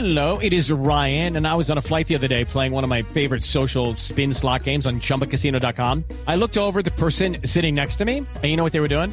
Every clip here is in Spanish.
Hello, it is Ryan, and I was on a flight the other day playing one of my favorite social spin slot games on chumbacasino.com. I looked over the person sitting next to me, and you know what they were doing?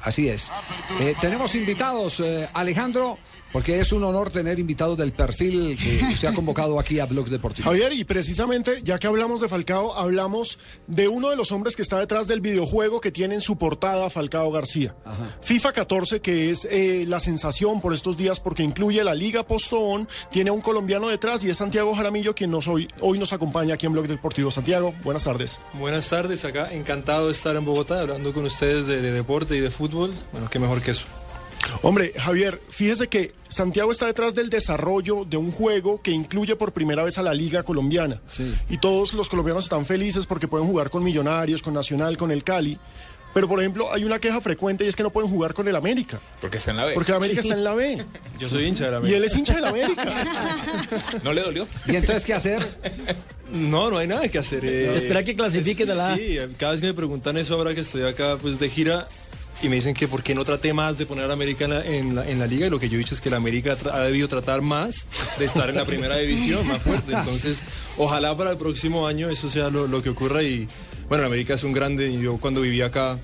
Así es. Eh, tenemos invitados, eh, Alejandro, porque es un honor tener invitados del perfil que usted ha convocado aquí a Blog Deportivo. Javier, y precisamente, ya que hablamos de Falcao, hablamos de uno de los hombres que está detrás del videojuego que tiene en su portada Falcao García. FIFA 14, que es eh, la sensación por estos días porque incluye la Liga Postón, tiene a un colombiano detrás y es Santiago Jaramillo quien nos hoy, hoy nos acompaña aquí en Blog Deportivo. Santiago, buenas tardes. Buenas tardes, acá encantado de estar en Bogotá hablando con ustedes de, de deporte y de fútbol. Bueno, qué mejor que eso. Hombre, Javier, fíjese que Santiago está detrás del desarrollo de un juego que incluye por primera vez a la Liga Colombiana. Sí. Y todos los colombianos están felices porque pueden jugar con Millonarios, con Nacional, con el Cali. Pero, por ejemplo, hay una queja frecuente y es que no pueden jugar con el América. Porque está en la B. Porque el América está en la B. Yo soy hincha de la Y América. él es hincha del América. ¿No le dolió? ¿Y entonces qué hacer? No, no hay nada que hacer. eh. Espera que clasifique de la A. Sí, cada vez que me preguntan eso ahora que estoy acá pues de gira y me dicen que por qué no traté más de poner a América en la, en en la liga y lo que yo he dicho es que la América ha debido tratar más de estar en la primera división, más fuerte. Entonces, ojalá para el próximo año eso sea lo, lo que ocurra y bueno, la América es un grande y yo cuando vivía acá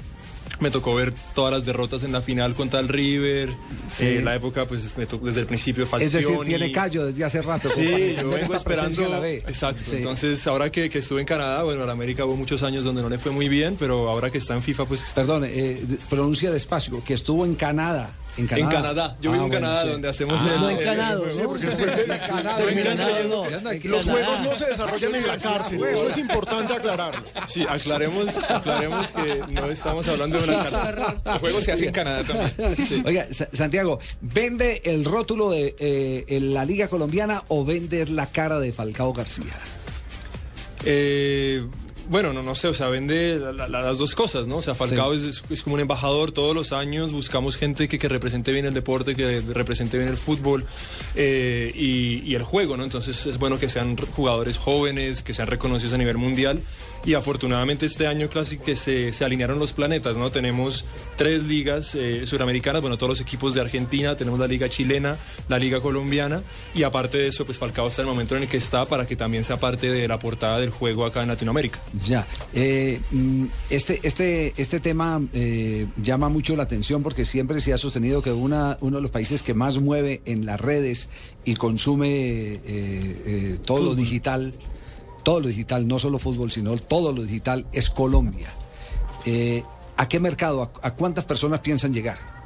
me tocó ver todas las derrotas en la final contra el River, Sí. eh, la época pues me tocó desde el principio Es Falcioni. decir, tiene callo desde hace rato. Sí, yo vengo esperando. en la B. Exacto. Sí. Entonces, ahora que, que estuve en Canadá, bueno, en América hubo muchos años donde no le fue muy bien, pero ahora que está en FIFA, pues. Perdón, eh, pronuncia despacio, que estuvo en Canadá. En Canadá. En Canadá. Yo Ah, vivo en bueno, Canadá, sí. donde hacemos Ah, el. No en Canadá. Porque después de-. Los juegos no se desarrollan en la cárcel. Eso es importante aclararlo. Sí, aclaremos, aclaremos que no estamos hablando de una cárcel. El juego se hace en Canadá también. Oiga, Sa- Santiago, ¿vende el rótulo de eh, en la Liga Colombiana o vende la cara de Falcao García? Eh, bueno, no, no sé, o sea, vende la- la- las dos cosas, ¿no? O sea, Falcao es, es- es como un embajador todos los años, buscamos gente que, que represente bien el deporte, que represente bien el fútbol eh, y, y el juego, ¿no? Entonces es bueno que sean jugadores jóvenes, que sean reconocidos a nivel mundial y afortunadamente este año casi que se, se alinearon los planetas, ¿no? Tenemos tres ligas eh, suramericanas, bueno, todos los equipos de Argentina, tenemos la liga chilena, la liga colombiana y aparte de eso, pues Falcao está en el momento en el que está para que también sea parte de la portada del juego acá en Latinoamérica. Ya. Eh, mm, este, este, este tema eh, llama mucho la atención porque siempre se ha sostenido que una, uno de los países que más mueve en las redes y consume eh, todo lo digital, todo lo digital, no solo fútbol, sino todo lo digital, es Colombia. ¿A qué mercado, a, a cuántas personas piensan llegar?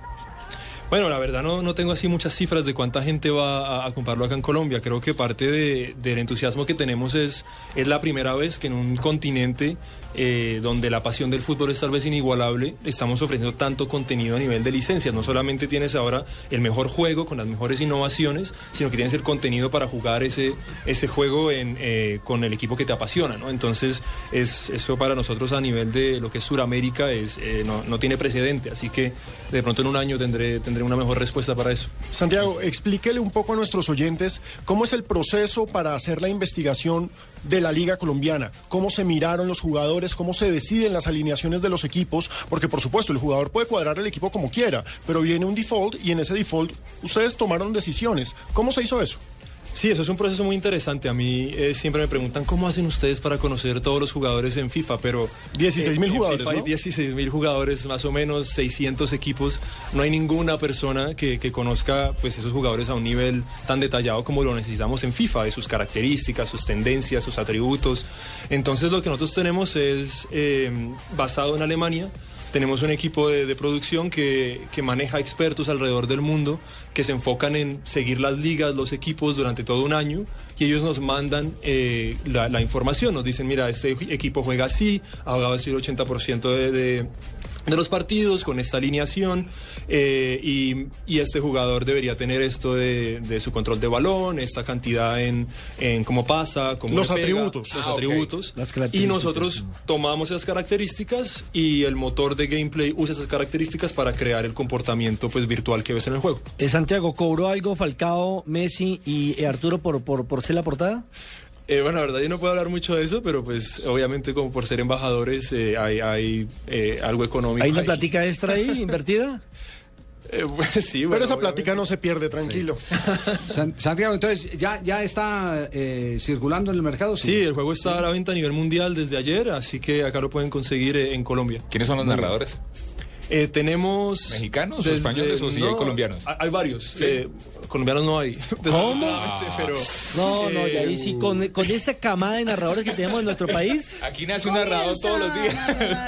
Bueno, la verdad no, no tengo así muchas cifras de cuánta gente va a, comprarlo acá en Colombia. Creo que parte de- del entusiasmo que tenemos es, es la primera vez que en un continente eh, donde la pasión del fútbol es tal vez inigualable, estamos ofreciendo tanto contenido a nivel de licencias. No solamente tienes ahora el mejor juego con las mejores innovaciones, sino que tienes el contenido para jugar ese, ese juego eh, con el equipo que te apasiona. Entonces, es, eso para nosotros a nivel de lo que es Suramérica es, eh, no, no tiene precedente. Así que de pronto en un año tendré, tendré una mejor respuesta para eso. Santiago, explíquele un poco a nuestros oyentes cómo es el proceso para hacer la investigación de la Liga Colombiana, cómo se miraron los jugadores, cómo se deciden las alineaciones de los equipos, porque por supuesto el jugador puede cuadrar el equipo como quiera, pero viene un default y en ese default ustedes tomaron decisiones. ¿Cómo se hizo eso? Sí, eso es un proceso muy interesante. A mí eh, siempre me preguntan cómo hacen ustedes para conocer todos los jugadores en FIFA, pero... 16.000 en jugadores, FIFA hay ¿no? 16 mil jugadores, más o menos 600 equipos. No hay ninguna persona que, que conozca pues, esos jugadores a un nivel tan detallado como lo necesitamos en FIFA, de sus características, sus tendencias, sus atributos. Entonces lo que nosotros tenemos es eh, basado en Alemania. Tenemos un equipo de, producción que, maneja expertos alrededor del mundo que se enfocan en seguir las ligas, los equipos durante todo un año y ellos nos mandan eh, la, información. Nos dicen, mira, este equipo juega así, ha jugado así el 80% de, de de los partidos con esta alineación eh, y, y este jugador debería tener esto de, de su control de balón, esta cantidad en, en cómo pasa, cómo Los pega, atributos. los Ah, atributos. Las Y nosotros tomamos esas características y el motor de gameplay usa esas características para crear el comportamiento pues virtual que ves en el juego. Eh, Santiago, ¿cobró algo Falcao, Messi y eh, Arturo por, por, por ser la portada? Eh, bueno, la verdad yo no puedo hablar mucho de eso, pero pues obviamente como por ser embajadores eh, hay, hay eh, algo económico. ¿Hay una ahí. platica extra ahí invertida? Eh, pues, sí, Pero bueno, esa obviamente. plática no se pierde, tranquilo. San- Santiago, entonces, ¿ya, ya está eh, circulando en el mercado? Sí, el juego está a la venta a nivel mundial desde ayer, así que acá lo pueden conseguir eh, en Colombia. ¿Quiénes son los narradores? Eh, tenemos... ¿Mexicanos o españoles o sí hay colombianos? Hay, varios. eh, colombianos no hay. desafortunadamente, Pero, No, no, y ahí Eh, sí, con, con esa camada de narradores que tenemos en nuestro país. Aquí nace un narrador todos los días.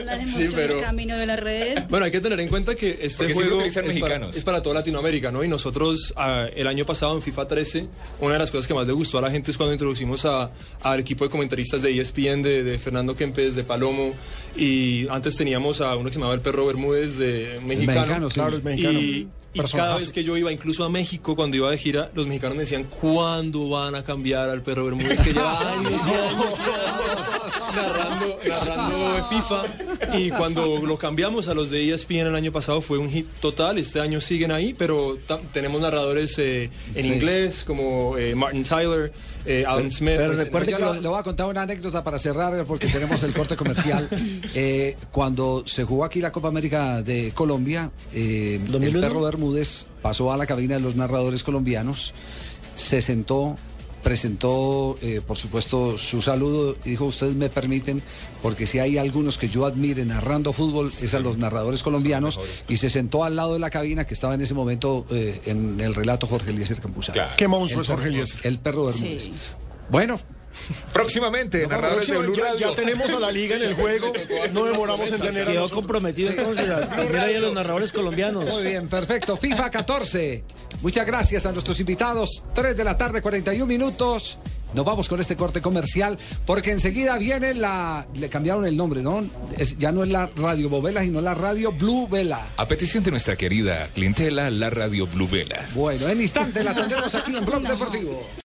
Las emociones pero- camino de la red. Bueno, hay que tener en cuenta que este Porque juego es para, es para toda Latinoamérica, ¿no? Y nosotros ah, el año pasado en FIFA 13, una de las cosas que más le gustó a la gente es cuando introducimos a- al equipo de comentaristas de ESPN, de, de Fernando Kempes, de Palomo, y antes teníamos a uno que se llamaba el Perro Bermúdez, de mexicano. mexicano, sí. Claro, el mexicano. Y, y cada vez que yo iba, incluso a México, cuando iba de gira, los mexicanos me decían, ¿cuándo van a cambiar al Perro Bermúdez? Que lleva años y años narrando, narrando FIFA. Y cuando lo cambiamos a los de ESPN el año pasado fue un hit total. Este año siguen ahí, pero tenemos narradores eh, en Sí. inglés, como eh, Martin Tyler, eh, Alan Smith. pero recuerde que le, lo- le voy a contar una anécdota para cerrar porque tenemos el corte comercial. Eh, cuando se jugó aquí la Copa América de Colombia, eh, el 2001. perro Bermúdez pasó a la cabina de los narradores colombianos, se sentó, presentó, eh, por supuesto, su saludo y dijo, ustedes me permiten, porque si hay algunos que yo admire narrando fútbol, es a los narradores colombianos, y se sentó al lado de la cabina que estaba en ese momento eh, en el relato Jorge Eliezer Campuzano. Claro. Qué monstruo El es Jorge perro- Eliezer. El perro Bermúdez. Sí. Bueno, Próximamente, narradores de Blue ya, Radio. ya tenemos a la liga en el juego. No demoramos en tener a Quedó comprometido entonces a tener ahí a los narradores colombianos. Muy bien, perfecto. FIFA 14. Muchas gracias a nuestros invitados. 3 de la tarde, 41 minutos. Nos vamos con este corte comercial porque enseguida viene la... Le cambiaron el nombre, ¿no? Es- ya no es la Radio Bovela, sino la Radio Blue Vela. A petición de nuestra querida clientela, la radio Blue Vela. Bueno, en instante la tendremos aquí en Blog Deportivo.